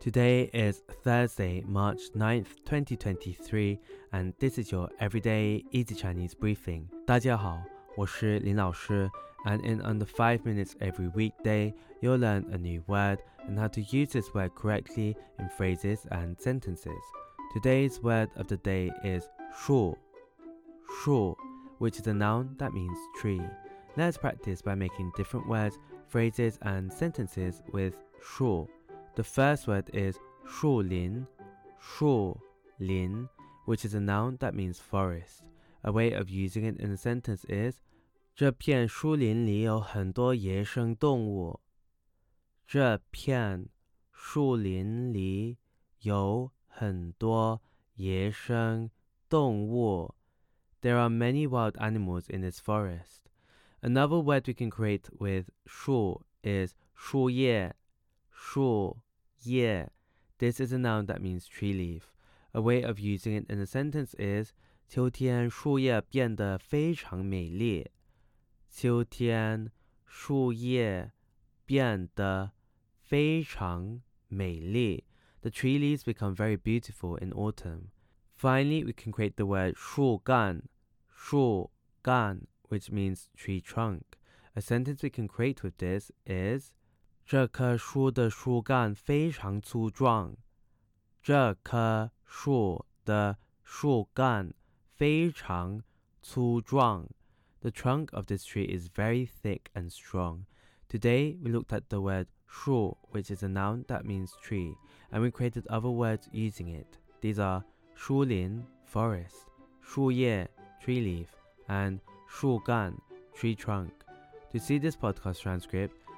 Today is Thursday, March 9th, 2023, and this is your everyday easy Chinese briefing. 大家好，我是林老师, and in under 5 minutes every weekday, you'll learn a new word and how to use this word correctly in phrases and sentences. Today's word of the day is 树,树, which is a noun that means tree. Let's practice by making different words, phrases, and sentences with 树. The first word is 树林,树林, which is a noun that means forest. A way of using it in a sentence is 这片树林里有很多野生动物。这片树林里有很多野生动物。There are many wild animals in this forest. Another word we can create with 树 is 树叶,树 yeah, this is a noun that means tree leaf. A way of using it in a sentence is 秋天树叶变得非常美丽。秋天树叶变得非常美丽。The tree leaves become very beautiful in autumn. Finally, we can create the word 树干,树干, which means tree trunk. A sentence we can create with this is 这棵树的树干非常粗壮。这棵树的树干非常粗壮。The trunk of this tree is very thick and strong. Today we looked at the word 树, which is a noun that means tree, and we created other words using it. These are 树林 forest, 树叶 tree leaf, and 树干 tree trunk. To see this podcast transcript,